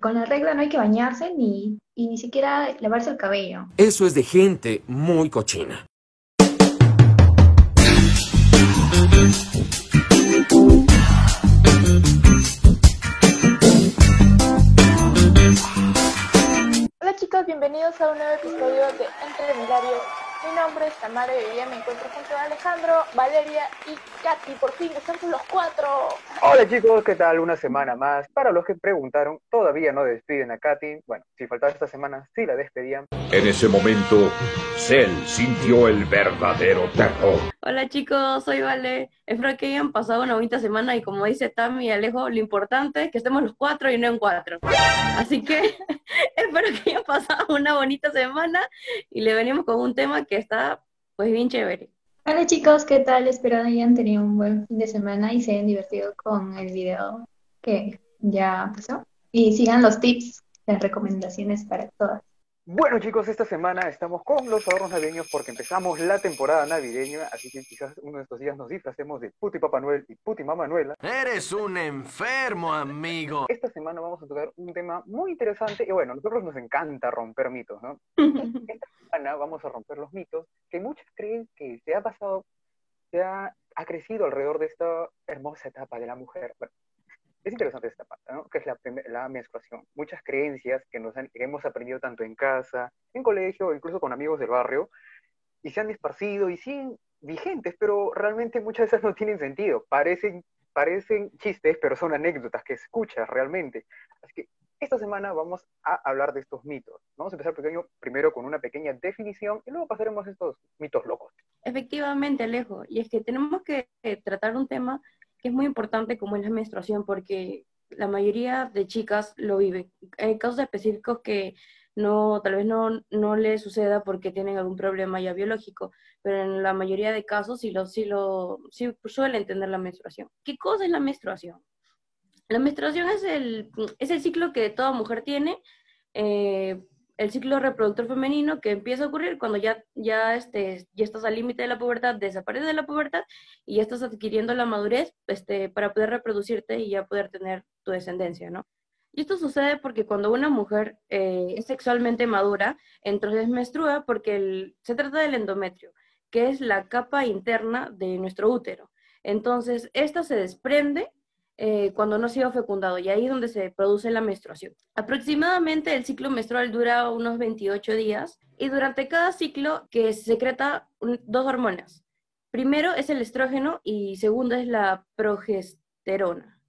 con la regla no hay que bañarse ni, y ni siquiera lavarse el cabello. Eso es de gente muy cochina. Hola chicos, bienvenidos a un nuevo episodio de Entre Milarios. Mi nombre es Tamara y hoy día me encuentro junto a Alejandro, Valeria y Katy. Por fin, estamos los cuatro. Hola chicos, ¿qué tal? Una semana más. Para los que preguntaron, todavía no despiden a Katy. Bueno, si faltaba esta semana, sí la despedían. En ese momento, Cell sintió el verdadero terror. Hola chicos, soy Vale. Espero que hayan pasado una bonita semana y como dice Tami y Alejo, lo importante es que estemos los cuatro y no en cuatro. Así que espero que hayan pasado una bonita semana y le venimos con un tema que está pues bien chévere. Hola chicos, ¿qué tal? Espero hayan tenido un buen fin de semana y se hayan divertido con el video que ya pasó. Y sigan los tips, las recomendaciones para todas. Bueno chicos, esta semana estamos con los ahorros navideños porque empezamos la temporada navideña, así que quizás uno de estos días nos disfracemos de Puti Papá Noel y Puti Mamá Noela. Eres un enfermo, amigo. Esta semana vamos a tocar un tema muy interesante y bueno, a nosotros nos encanta romper mitos, ¿no? Esta semana vamos a romper los mitos que muchos creen que se ha pasado, se ha, ha crecido alrededor de esta hermosa etapa de la mujer. Bueno, es interesante esta parte, ¿no? Que es la, la menstruación. Muchas creencias que, nos han, que hemos aprendido tanto en casa, en colegio, incluso con amigos del barrio, y se han esparcido y siguen vigentes, pero realmente muchas de esas no tienen sentido. Parecen, parecen chistes, pero son anécdotas que escuchas realmente. Así que esta semana vamos a hablar de estos mitos. Vamos a empezar pequeño, primero con una pequeña definición y luego pasaremos a estos mitos locos. Efectivamente, Alejo. Y es que tenemos que tratar un tema que es muy importante como es la menstruación, porque la mayoría de chicas lo viven. Hay casos específicos que no, tal vez no, no les suceda porque tienen algún problema ya biológico, pero en la mayoría de casos sí, lo, sí, lo, sí suelen tener la menstruación. ¿Qué cosa es la menstruación? La menstruación es el, es el ciclo que toda mujer tiene, eh, el ciclo reproductor femenino que empieza a ocurrir cuando ya, ya, este, ya estás al límite de la pubertad, desaparece de la pubertad y ya estás adquiriendo la madurez este, para poder reproducirte y ya poder tener tu descendencia, ¿no? Y esto sucede porque cuando una mujer eh, es sexualmente madura, entonces menstrua porque se trata del endometrio, que es la capa interna de nuestro útero. Entonces, esta se desprende eh, cuando no ha sido fecundado y ahí es donde se produce la menstruación. Aproximadamente el ciclo menstrual dura unos 28 días y durante cada ciclo que se secreta dos hormonas. Primero es el estrógeno y segundo es la progesterona.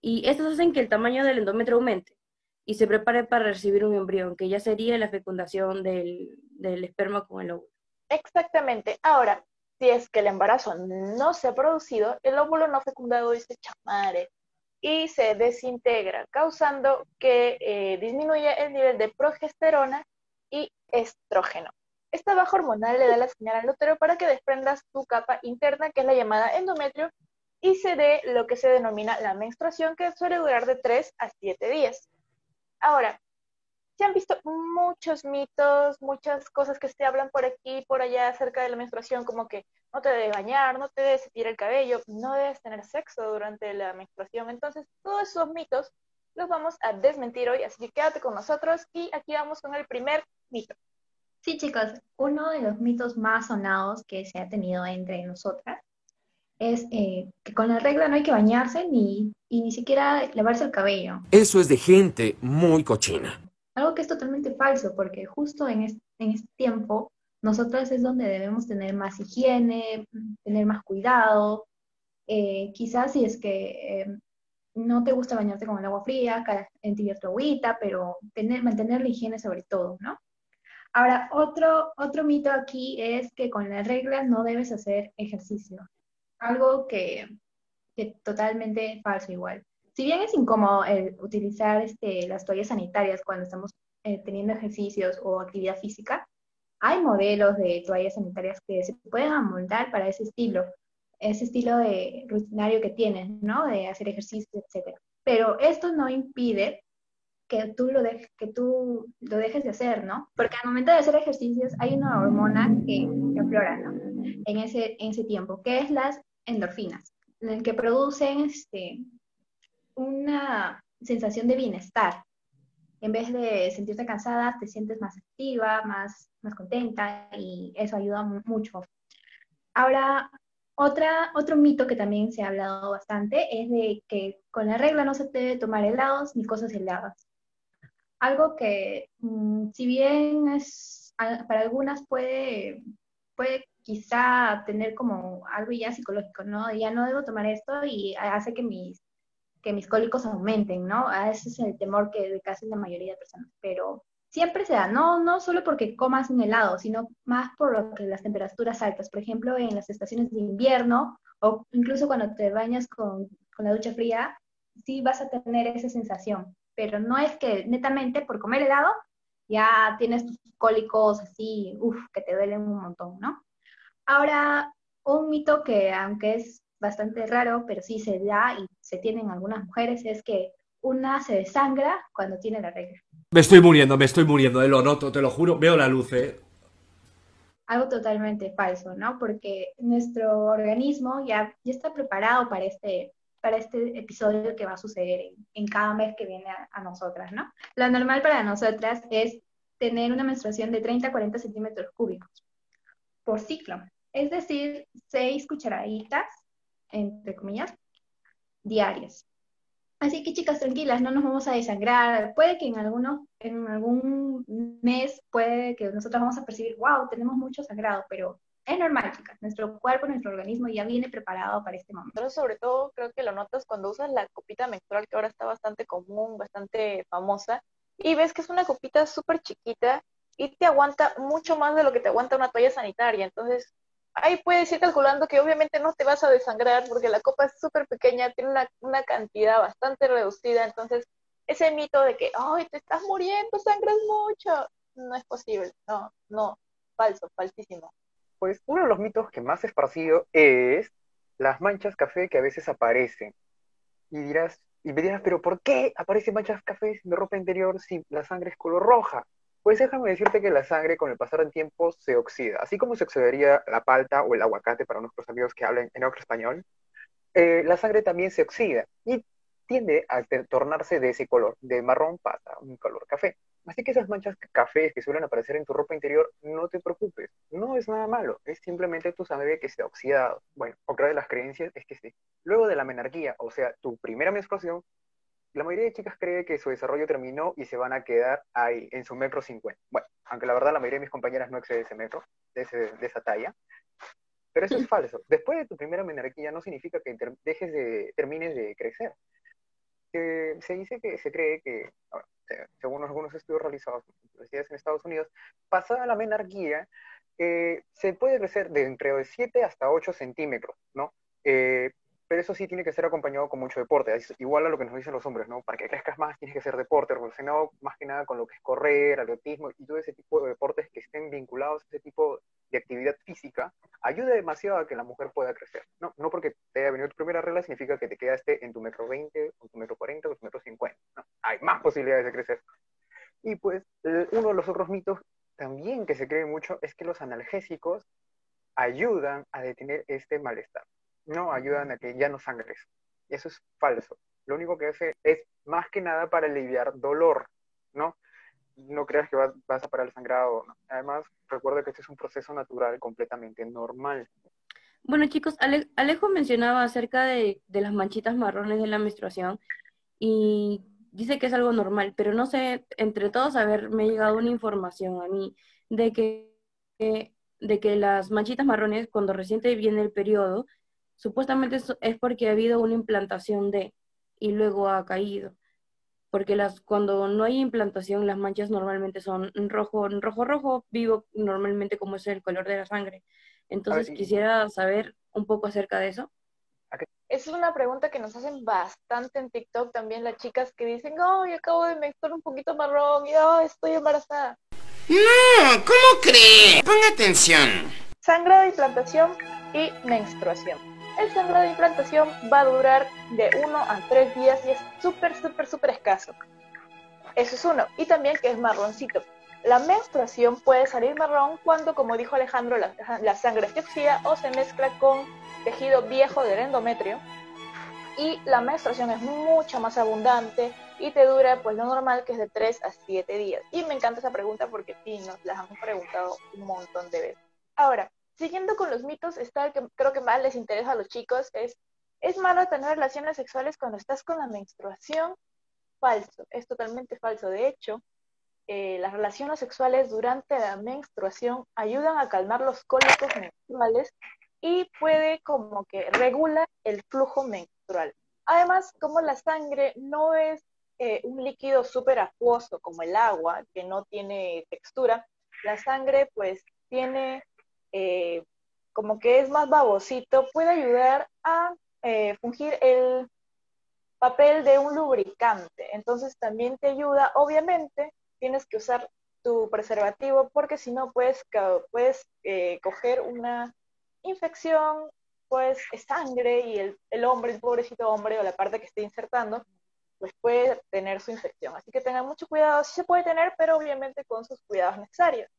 Y estas hacen que el tamaño del endometrio aumente y se prepare para recibir un embrión, que ya sería la fecundación del esperma con el óvulo. Exactamente. Ahora, si es que el embarazo no se ha producido, el óvulo no fecundado dice chamare y se desintegra, causando que eh, disminuya el nivel de progesterona y estrógeno. Esta baja hormonal le da la señal al útero para que desprendas tu capa interna, que es la llamada endometrio, y se dé lo que se denomina la menstruación, que suele durar de 3 a 7 días. Ahora, se han visto muchos mitos, muchas cosas que se hablan por aquí y por allá acerca de la menstruación, como que no te debes bañar, no te debes tirar el cabello, no debes tener sexo durante la menstruación. Entonces, todos esos mitos los vamos a desmentir hoy, así que quédate con nosotros y aquí vamos con el primer mito. Sí, chicos, uno de los mitos más sonados que se ha tenido entre nosotras es eh, que con la regla no hay que bañarse ni, y ni siquiera lavarse el cabello. Eso es de gente muy cochina. Algo que es totalmente falso, porque justo en este, en este tiempo, nosotras es donde debemos tener más higiene, tener más cuidado. Eh, quizás si es que eh, no te gusta bañarte con el agua fría, en tu agüita, pero tener, mantener la higiene sobre todo, ¿no? Ahora, otro, otro mito aquí es que con las reglas no debes hacer ejercicio. Algo que, que totalmente falso igual si bien es incómodo el utilizar este, las toallas sanitarias cuando estamos eh, teniendo ejercicios o actividad física, hay modelos de toallas sanitarias que se pueden amoldar para ese estilo, ese estilo de rutinario que tienen, ¿no? De hacer ejercicio, etc. Pero esto no impide que tú, lo dejes, que tú lo dejes de hacer, ¿no? Porque al momento de hacer ejercicios hay una hormona que, que aflora. En ese, en ese tiempo, que es las endorfinas, en el que producen este, una sensación de bienestar. en vez de sentirte cansada, te sientes más activa, más, más contenta y eso ayuda mucho. Ahora, otra, otro mito que también se ha hablado bastante es de que con la regla no se debe tomar helados ni cosas heladas. Algo que, mm, si bien es, para algunas puede, puede quizá tener como algo ya psicológico, ¿no? Ya no debo tomar esto y hace que mis, que mis cólicos aumenten, ¿no? Ese es el temor que de casi la mayoría de personas, pero siempre se da, no, no solo porque comas un helado, sino más por lo que las temperaturas altas, por ejemplo, en las estaciones de invierno o incluso cuando te bañas con, con la ducha fría, sí vas a tener esa sensación, pero no es que netamente por comer helado ya tienes tus cólicos así, uff, que te duelen un montón, ¿no? Ahora, un mito que aunque es bastante raro, pero sí se da y se tiene en algunas mujeres, es que una se desangra cuando tiene la regla. Me estoy muriendo, me estoy muriendo, eh, lo noto, te lo juro, veo la luz, eh. Algo totalmente falso, ¿no? Porque nuestro organismo ya, ya está preparado para este, para este episodio que va a suceder en, cada mes que viene a, a, nosotras, ¿no? Lo normal para nosotras es tener una menstruación de 30 a 40 centímetros cúbicos por ciclo es decir, seis cucharaditas, entre comillas, diarias. Así que chicas, tranquilas, no nos vamos a desangrar. Puede que en, algunos, en algún mes, puede que nosotros vamos a percibir, wow, tenemos mucho sangrado, pero es normal, chicas. Nuestro cuerpo, nuestro organismo ya viene preparado para este momento. Pero sobre todo, creo que lo notas cuando usas la copita menstrual, que ahora está bastante común, bastante famosa, y ves que es una copita súper chiquita y te aguanta mucho más de lo que te aguanta una toalla sanitaria. Entonces, ahí puedes ir calculando que obviamente no te vas a desangrar porque la copa es súper pequeña, tiene una, cantidad bastante reducida, entonces ese mito de que, ay, te estás muriendo, sangras mucho, no es posible, no, no, falso, falsísimo. Pues uno de los mitos que más esparcido es las manchas café que a veces aparecen. Y dirás, y me dirás, pero ¿por qué aparecen manchas café de ropa interior si la sangre es color roja? Pues déjame decirte que la sangre con el pasar del tiempo se oxida, así como se oxidaría la palta o el aguacate para nuestros amigos que hablan en otro español, eh, la sangre también se oxida y tiende a tornarse de ese color, de marrón pasa un color café. Así que esas manchas cafés que suelen aparecer en tu ropa interior, no te preocupes, no es nada malo, es simplemente tu sangre que se ha oxidado. Bueno, otra de las creencias es que sí. Luego de la menarquía, o sea, tu primera menstruación, la mayoría de chicas cree que su desarrollo terminó y se van a quedar ahí, en su metro cincuenta. Bueno, aunque la verdad la mayoría de mis compañeras no excede ese metro, de, esa talla. Pero eso es falso. Después de tu primera menarquía no significa que dejes de, termines de crecer. se dice que se cree que, según algunos estudios realizados en universidades en Estados Unidos, pasada la menarquía, eh, se puede crecer de entre 7 hasta 8 centímetros, ¿no? Eh, pero eso sí tiene que ser acompañado con mucho deporte, igual a lo que nos dicen los hombres, ¿no? Para que crezcas más tienes que ser deporte, relacionado más que nada con lo que es correr, atletismo y todo ese tipo de deportes que estén vinculados a ese tipo de actividad física, ayuda demasiado a que la mujer pueda crecer. No, no porque te haya venido tu primera regla significa que te quedaste en tu metro 20, o tu metro 40, o tu metro 50. ¿no? Hay más posibilidades de crecer. Y pues uno de los otros mitos también que se cree mucho es que los analgésicos ayudan a detener este malestar no ayudan a que ya no sangres. Eso es falso. Lo único que hace es más que nada para aliviar dolor, ¿no? No creas que vas, a parar el sangrado. Además, recuerda que este es un proceso natural completamente normal. Bueno, chicos, Alejo mencionaba acerca de, de las manchitas marrones de la menstruación y dice que es algo normal, pero no sé, entre todos, a ver, me ha llegado una información a mí de que, de que las manchitas marrones, cuando recién viene el periodo, Supuestamente es porque ha habido una implantación de y luego ha caído. Porque las, cuando no hay implantación, las manchas normalmente son rojo, rojo, rojo, vivo normalmente como es el color de la sangre. Entonces quisiera saber un poco acerca de eso. Es una pregunta que nos hacen bastante en TikTok también las chicas que dicen, oh, yo acabo de menstruar un poquito marrón y oh, estoy embarazada. No, ¿cómo cree? Ponga atención. Sangrado, implantación y menstruación el sangrado de implantación va a durar de 1 a 3 días y es súper, súper, súper escaso. Eso es uno. Y también que es marroncito. La menstruación puede salir marrón cuando, como dijo Alejandro, la, sangre se oxida o se mezcla con tejido viejo del endometrio. Y la menstruación es mucho más abundante, y te dura pues lo normal que es de 3 a 7 días. Y me encanta esa pregunta porque sí, nos las han preguntado un montón de veces. Ahora, siguiendo con los mitos, está el que creo que más les interesa a los chicos, es, ¿es malo tener relaciones sexuales cuando estás con la menstruación? Falso, es totalmente falso. De hecho, eh, las relaciones sexuales durante la menstruación ayudan a calmar los cólicos menstruales y puede como que regula el flujo menstrual. Además, como la sangre no es eh, un líquido súper acuoso como el agua, que no tiene textura, la sangre pues tiene eh, como que es más babosito, puede ayudar a eh, fungir el papel de un lubricante. Entonces también te ayuda, obviamente, tienes que usar tu preservativo porque si no puedes, puedes coger una infección, pues sangre y el, el hombre, el pobrecito hombre o la parte que esté insertando, pues puede tener su infección. Así que tengan mucho cuidado, sí se puede tener, pero obviamente con sus cuidados necesarios.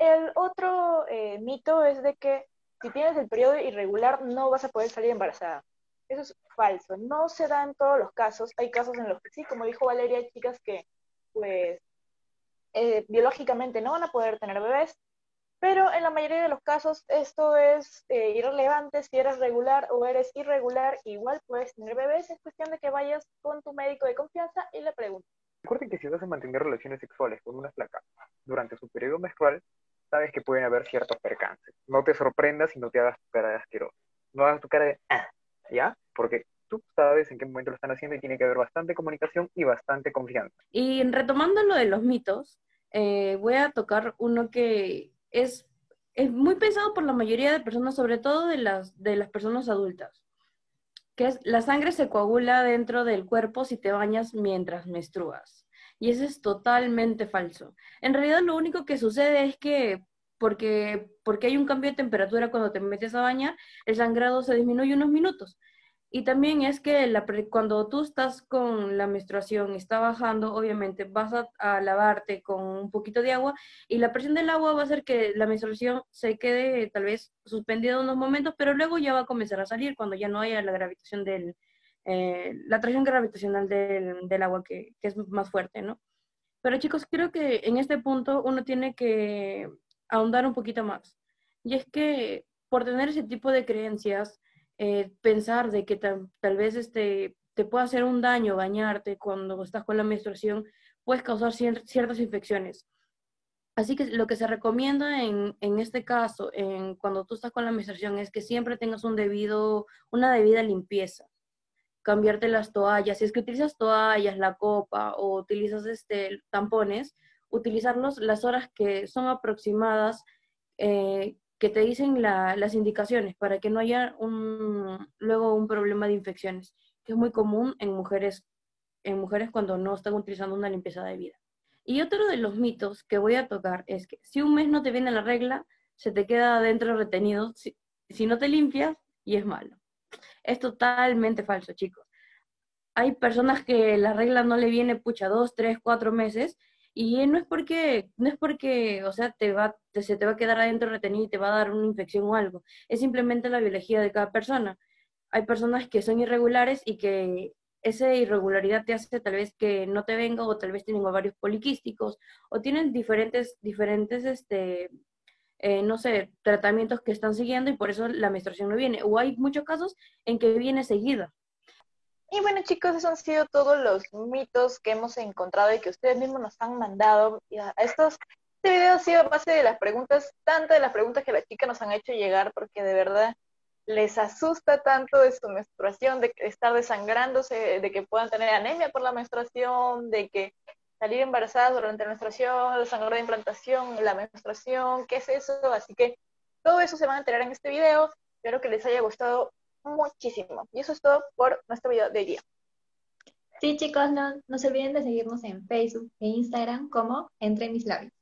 El otro eh, mito es de que si tienes el periodo irregular no vas a poder salir embarazada. Eso es falso, no se da en todos los casos. Hay casos en los que sí, como dijo Valeria, hay chicas que pues eh, biológicamente no van a poder tener bebés, pero en la mayoría de los casos esto es eh, irrelevante, si eres regular o eres irregular, igual puedes tener bebés, es cuestión de que vayas con tu médico de confianza y le preguntes. Recuerden que si vas a mantener relaciones sexuales con una flaca durante su periodo menstrual, sabes que pueden haber ciertos percances. No te sorprendas y no te hagas tu cara de asqueroso. No hagas tu cara de ah, ¿ya? Porque tú sabes en qué momento lo están haciendo y tiene que haber bastante comunicación y bastante confianza. Y retomando lo de los mitos, eh, voy a tocar uno que es, muy pensado por la mayoría de personas, sobre todo de las, de las personas adultas, que es la sangre se coagula dentro del cuerpo si te bañas mientras menstruas. Y eso es totalmente falso. En realidad lo único que sucede es que porque, porque hay un cambio de temperatura cuando te metes a bañar, el sangrado se disminuye unos minutos. Y también es que cuando tú estás con la menstruación, está bajando, obviamente vas a, lavarte con un poquito de agua y la presión del agua va a hacer que la menstruación se quede tal vez suspendida unos momentos, pero luego ya va a comenzar a salir cuando ya no haya la gravitación del, eh, la atracción gravitacional del, agua que, es más fuerte, ¿no? Pero chicos, creo que en este punto uno tiene que ahondar un poquito más. Y es que por tener ese tipo de creencias, eh, pensar de que tal, vez este, te pueda hacer un daño bañarte cuando estás con la menstruación, puedes causar ciertas infecciones. Así que lo que se recomienda en, este caso, cuando tú estás con la menstruación, es que siempre tengas un debido, una debida limpieza. Cambiarte las toallas. Si es que utilizas toallas, la copa o utilizas este, tampones, utilizarlos las horas que son aproximadas eh, que te dicen las indicaciones para que no haya un, luego un problema de infecciones, que es muy común en mujeres, en mujeres cuando no están utilizando una limpieza de vida. Y otro de los mitos que voy a tocar es que si un mes no te viene la regla, se te queda adentro retenido si, si no te limpias y es malo. Es totalmente falso, chicos. Hay personas que la regla no le viene pucha dos, tres, cuatro meses y no es porque, no es porque, o sea, te va, se te va a quedar adentro retenido y te va a dar una infección o algo. Es simplemente la biología de cada persona. Hay personas que son irregulares y que esa irregularidad te hace tal vez que no te venga o tal vez tienen ovarios poliquísticos o tienen diferentes, diferentes, este, eh, no sé, tratamientos que están siguiendo y por eso la menstruación no viene. O hay muchos casos en que viene seguida. Y bueno chicos, esos han sido todos los mitos que hemos encontrado y que ustedes mismos nos han mandado. estos, este video ha sido a base de las preguntas, tanto de las preguntas que las chicas nos han hecho llegar, porque de verdad les asusta tanto de su menstruación, de estar desangrándose, de que puedan tener anemia por la menstruación, de que salir embarazadas durante la menstruación, el sangrado de implantación, la menstruación, ¿qué es eso? Así que todo eso se van a enterar en este video. Espero que les haya gustado muchísimo. Y eso es todo por nuestro video de hoy día. Sí, chicos, no, no se olviden de seguirnos en Facebook e Instagram como Entre Mis Labios.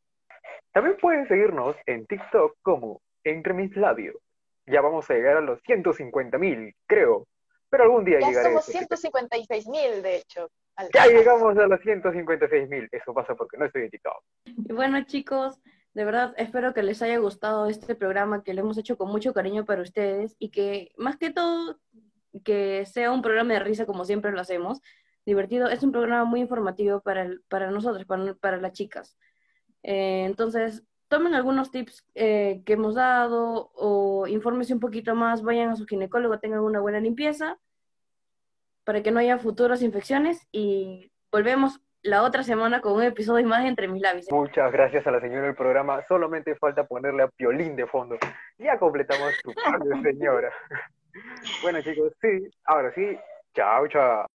También pueden seguirnos en TikTok como Entre Mis Labios. Ya vamos a llegar a los 150 mil, creo. Pero algún día ya llegaremos. Somos 156 mil, de hecho. Ya llegamos a los 156 mil. Eso pasa porque no estoy en TikTok. Y bueno, chicos, de verdad, espero que les haya gustado este programa que lo hemos hecho con mucho cariño para ustedes y que más que todo que sea un programa de risa como siempre lo hacemos. divertido. Es un programa muy informativo para, el- para nosotros, para, para las chicas. Eh, entonces, tomen algunos tips eh, que hemos dado o infórmense un poquito más, vayan a su ginecólogo, tengan una buena limpieza para que no haya futuras infecciones y volvemos la otra semana con un episodio más entre mis labios. Muchas gracias a la señora del programa. Solamente falta ponerle a Piolín de fondo. Ya completamos tu parte, señora. Bueno, chicos, sí. Ahora sí. Chao, chao.